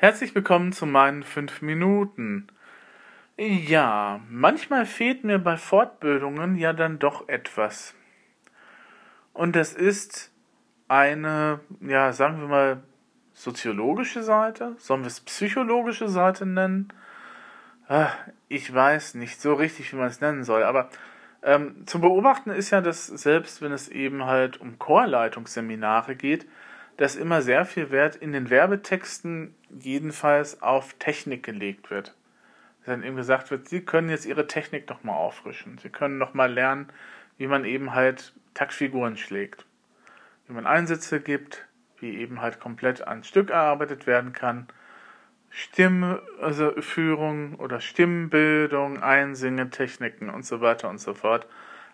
Herzlich willkommen zu meinen fünf Minuten. Ja, manchmal fehlt mir bei Fortbildungen ja dann doch etwas. Und das ist eine, ja, sagen wir mal, soziologische Seite? Sollen wir es psychologische Seite nennen? Ah, ich weiß nicht so richtig, wie man es nennen soll, aber ähm, zu beobachten ist ja, dass selbst wenn es eben halt um Chorleitungsseminare geht, dass immer sehr viel Wert in den Werbetexten jedenfalls auf Technik gelegt wird. Dann eben gesagt wird, Sie können jetzt Ihre Technik nochmal auffrischen. Sie können nochmal lernen, wie man eben halt Taktfiguren schlägt. Wie man Einsätze gibt, wie eben halt komplett ein Stück erarbeitet werden kann. Stimmführung also oder Stimmbildung, Einsingetechniken und so weiter und so fort.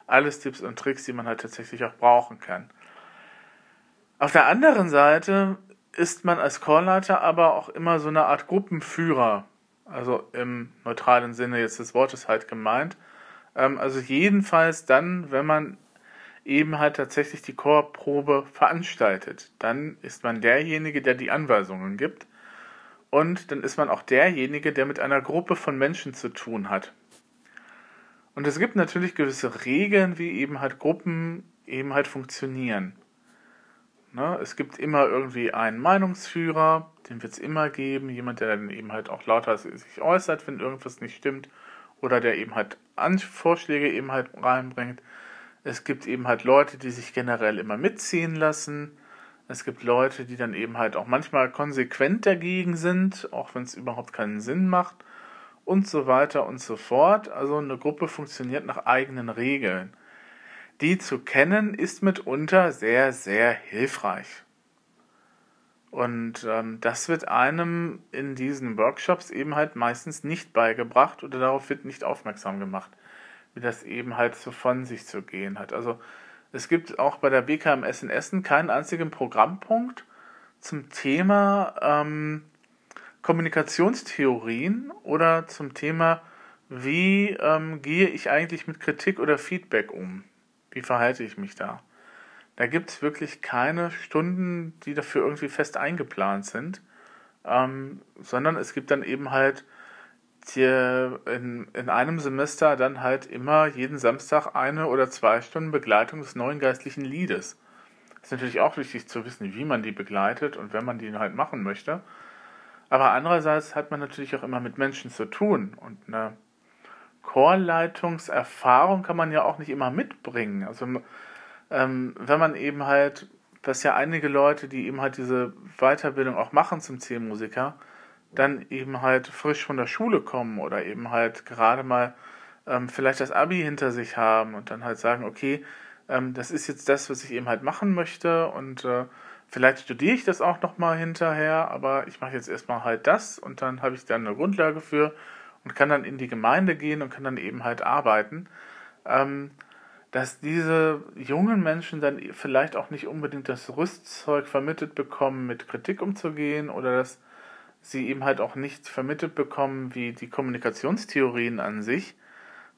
Alles Tipps und Tricks, die man halt tatsächlich auch brauchen kann. Auf der anderen Seite ist man als Chorleiter aber auch immer so eine Art Gruppenführer, also im neutralen Sinne jetzt des Wortes halt gemeint. Ähm, also jedenfalls dann, wenn man eben halt tatsächlich die Chorprobe veranstaltet, dann ist man derjenige, der die Anweisungen gibt und dann ist man auch derjenige, der mit einer Gruppe von Menschen zu tun hat. Und es gibt natürlich gewisse Regeln, wie eben halt Gruppen eben halt funktionieren. Ne? Es gibt immer irgendwie einen Meinungsführer, den wird es immer geben, jemand, der dann eben halt auch lauter sich äußert, wenn irgendwas nicht stimmt, oder der eben halt Vorschläge eben halt reinbringt. Es gibt eben halt Leute, die sich generell immer mitziehen lassen. Es gibt Leute, die dann eben halt auch manchmal konsequent dagegen sind, auch wenn es überhaupt keinen Sinn macht und so weiter und so fort. Also eine Gruppe funktioniert nach eigenen Regeln die zu kennen, ist mitunter sehr, sehr hilfreich. Und ähm, das wird einem in diesen Workshops eben halt meistens nicht beigebracht oder darauf wird nicht aufmerksam gemacht, wie das eben halt so von sich zu gehen hat. Also es gibt auch bei der BKMS in Essen keinen einzigen Programmpunkt zum Thema ähm, Kommunikationstheorien oder zum Thema, wie ähm, gehe ich eigentlich mit Kritik oder Feedback um. Wie verhalte ich mich da? Da gibt es wirklich keine Stunden, die dafür irgendwie fest eingeplant sind, ähm, sondern es gibt dann eben halt die, in, in einem Semester dann halt immer jeden Samstag eine oder zwei Stunden Begleitung des neuen geistlichen Liedes. Ist natürlich auch wichtig zu wissen, wie man die begleitet und wenn man die halt machen möchte. Aber andererseits hat man natürlich auch immer mit Menschen zu tun und eine Chorleitungserfahrung kann man ja auch nicht immer mitbringen. Also ähm, wenn man eben halt, dass ja einige Leute, die eben halt diese Weiterbildung auch machen zum Zielmusiker, dann eben halt frisch von der Schule kommen oder eben halt gerade mal ähm, vielleicht das Abi hinter sich haben und dann halt sagen, okay, ähm, das ist jetzt das, was ich eben halt machen möchte und äh, vielleicht studiere ich das auch nochmal hinterher, aber ich mache jetzt erstmal halt das und dann habe ich dann eine Grundlage für und kann dann in die Gemeinde gehen und kann dann eben halt arbeiten, ähm, dass diese jungen Menschen dann vielleicht auch nicht unbedingt das Rüstzeug vermittelt bekommen, mit Kritik umzugehen oder dass sie eben halt auch nicht vermittelt bekommen, wie die Kommunikationstheorien an sich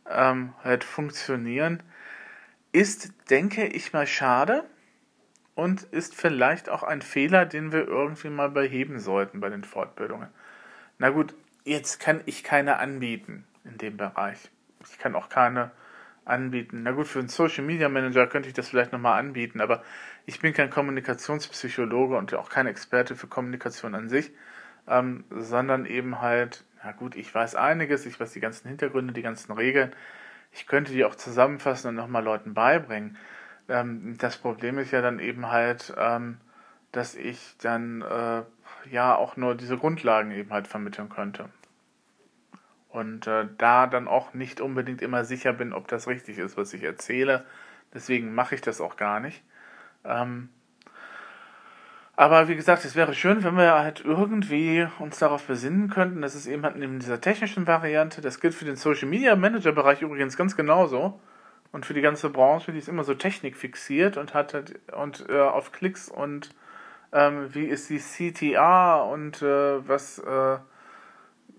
ähm, halt funktionieren, ist, denke ich mal, schade und ist vielleicht auch ein Fehler, den wir irgendwie mal beheben sollten bei den Fortbildungen. Na gut, Jetzt kann ich keine anbieten in dem Bereich. Ich kann auch keine anbieten. Na gut, für einen Social Media Manager könnte ich das vielleicht nochmal anbieten, aber ich bin kein Kommunikationspsychologe und auch kein Experte für Kommunikation an sich, ähm, sondern eben halt, na gut, ich weiß einiges, ich weiß die ganzen Hintergründe, die ganzen Regeln. Ich könnte die auch zusammenfassen und nochmal Leuten beibringen. Ähm, das Problem ist ja dann eben halt, ähm, dass ich dann äh, ja auch nur diese Grundlagen eben halt vermitteln könnte und äh, da dann auch nicht unbedingt immer sicher bin, ob das richtig ist, was ich erzähle. Deswegen mache ich das auch gar nicht. Ähm, aber wie gesagt, es wäre schön, wenn wir halt irgendwie uns darauf besinnen könnten, dass es eben in dieser technischen Variante, das gilt für den Social Media Manager Bereich übrigens ganz genauso und für die ganze Branche, die ist immer so technikfixiert und hat halt, und äh, auf Klicks und ähm, wie ist die CTA und äh, was äh,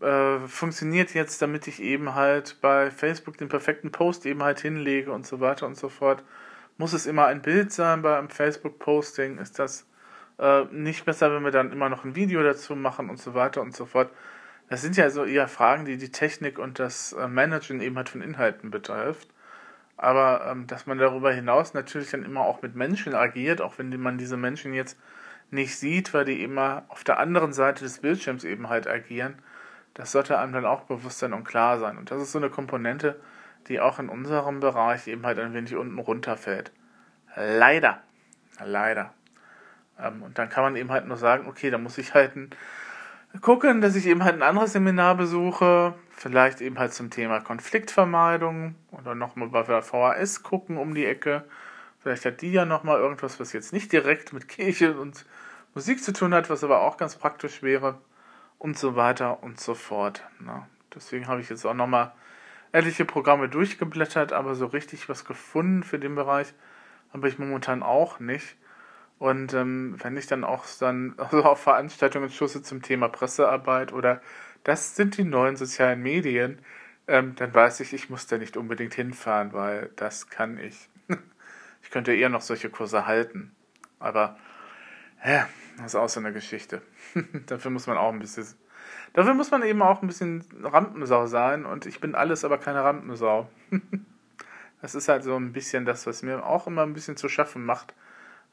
äh, funktioniert jetzt, damit ich eben halt bei Facebook den perfekten Post eben halt hinlege und so weiter und so fort. Muss es immer ein Bild sein beim Facebook-Posting? Ist das Äh, nicht besser, wenn wir dann immer noch ein Video dazu machen und so weiter und so fort. Das sind ja so eher Fragen, die die Technik und das äh, Managen eben halt von Inhalten betrifft. Aber ähm, dass man darüber hinaus natürlich dann immer auch mit Menschen agiert, auch wenn man diese Menschen jetzt nicht sieht, weil die immer auf der anderen Seite des Bildschirms eben halt agieren, das sollte einem dann auch bewusst sein und klar sein. Und das ist so eine Komponente, die auch in unserem Bereich eben halt ein wenig unten runterfällt. Leider. Leider. Ähm, und dann kann man eben halt nur sagen, okay, da muss ich halt gucken, dass ich eben halt ein anderes Seminar besuche, vielleicht eben halt zum Thema Konfliktvermeidung oder nochmal bei der VHS gucken um die Ecke. Vielleicht hat die ja nochmal irgendwas, was jetzt nicht direkt mit Kirche und Musik zu tun hat, was aber auch ganz praktisch wäre und so weiter und so fort. Na, deswegen habe ich jetzt auch nochmal etliche Programme durchgeblättert, aber so richtig was gefunden für den Bereich habe ich momentan auch nicht. Und ähm, wenn ich dann auch dann also auf Veranstaltungen schusse zum Thema Pressearbeit oder das sind die neuen sozialen Medien, ähm, dann weiß ich, ich muss da nicht unbedingt hinfahren, weil das kann ich. ich könnte eher noch solche Kurse halten. Aber ja, das ist auch so eine Geschichte. Dafür muss man auch ein bisschen. Dafür muss man eben auch ein bisschen Rampensau sein und ich bin alles, aber keine Rampensau. das ist halt so ein bisschen das, was mir auch immer ein bisschen zu schaffen macht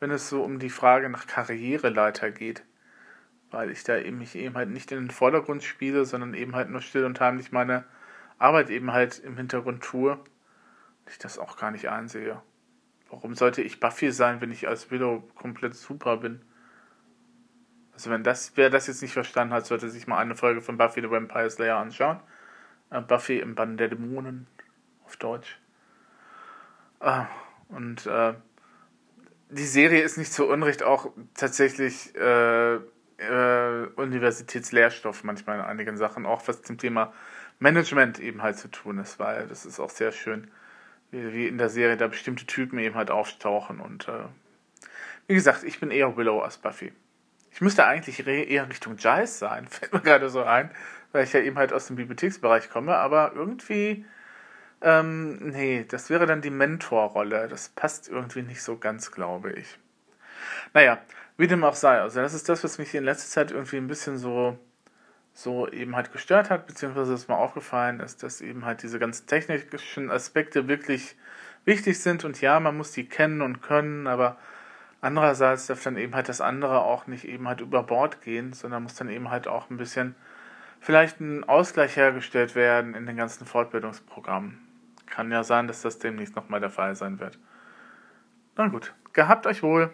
wenn es so um die Frage nach Karriereleiter geht. Weil ich da eben mich eben halt nicht in den Vordergrund spiele, sondern eben halt nur still und heimlich meine Arbeit eben halt im Hintergrund tue. Und ich das auch gar nicht einsehe. Warum sollte ich Buffy sein, wenn ich als Willow komplett super bin? Also wenn das, wer das jetzt nicht verstanden hat, sollte sich mal eine Folge von Buffy the Vampire Slayer anschauen. Äh, Buffy im Bann der Dämonen auf Deutsch. Äh, und äh, die Serie ist nicht zu Unrecht auch tatsächlich äh, äh, Universitätslehrstoff manchmal in einigen Sachen, auch was zum Thema Management eben halt zu tun ist, weil das ist auch sehr schön, wie, wie in der Serie da bestimmte Typen eben halt auftauchen und äh, wie gesagt, ich bin eher Willow als Buffy. Ich müsste eigentlich eher Richtung Giles sein, fällt mir gerade so ein, weil ich ja eben halt aus dem Bibliotheksbereich komme, aber irgendwie ähm, nee, das wäre dann die Mentorrolle. Das passt irgendwie nicht so ganz, glaube ich. Naja, wie dem auch sei. Also, das ist das, was mich in letzter Zeit irgendwie ein bisschen so, so eben halt gestört hat, beziehungsweise was mir aufgefallen ist, dass eben halt diese ganzen technischen Aspekte wirklich wichtig sind und ja, man muss die kennen und können, aber andererseits darf dann eben halt das andere auch nicht eben halt über Bord gehen, sondern muss dann eben halt auch ein bisschen vielleicht ein Ausgleich hergestellt werden in den ganzen Fortbildungsprogrammen. Kann ja sein, dass das demnächst nochmal der Fall sein wird. Na gut, gehabt euch wohl.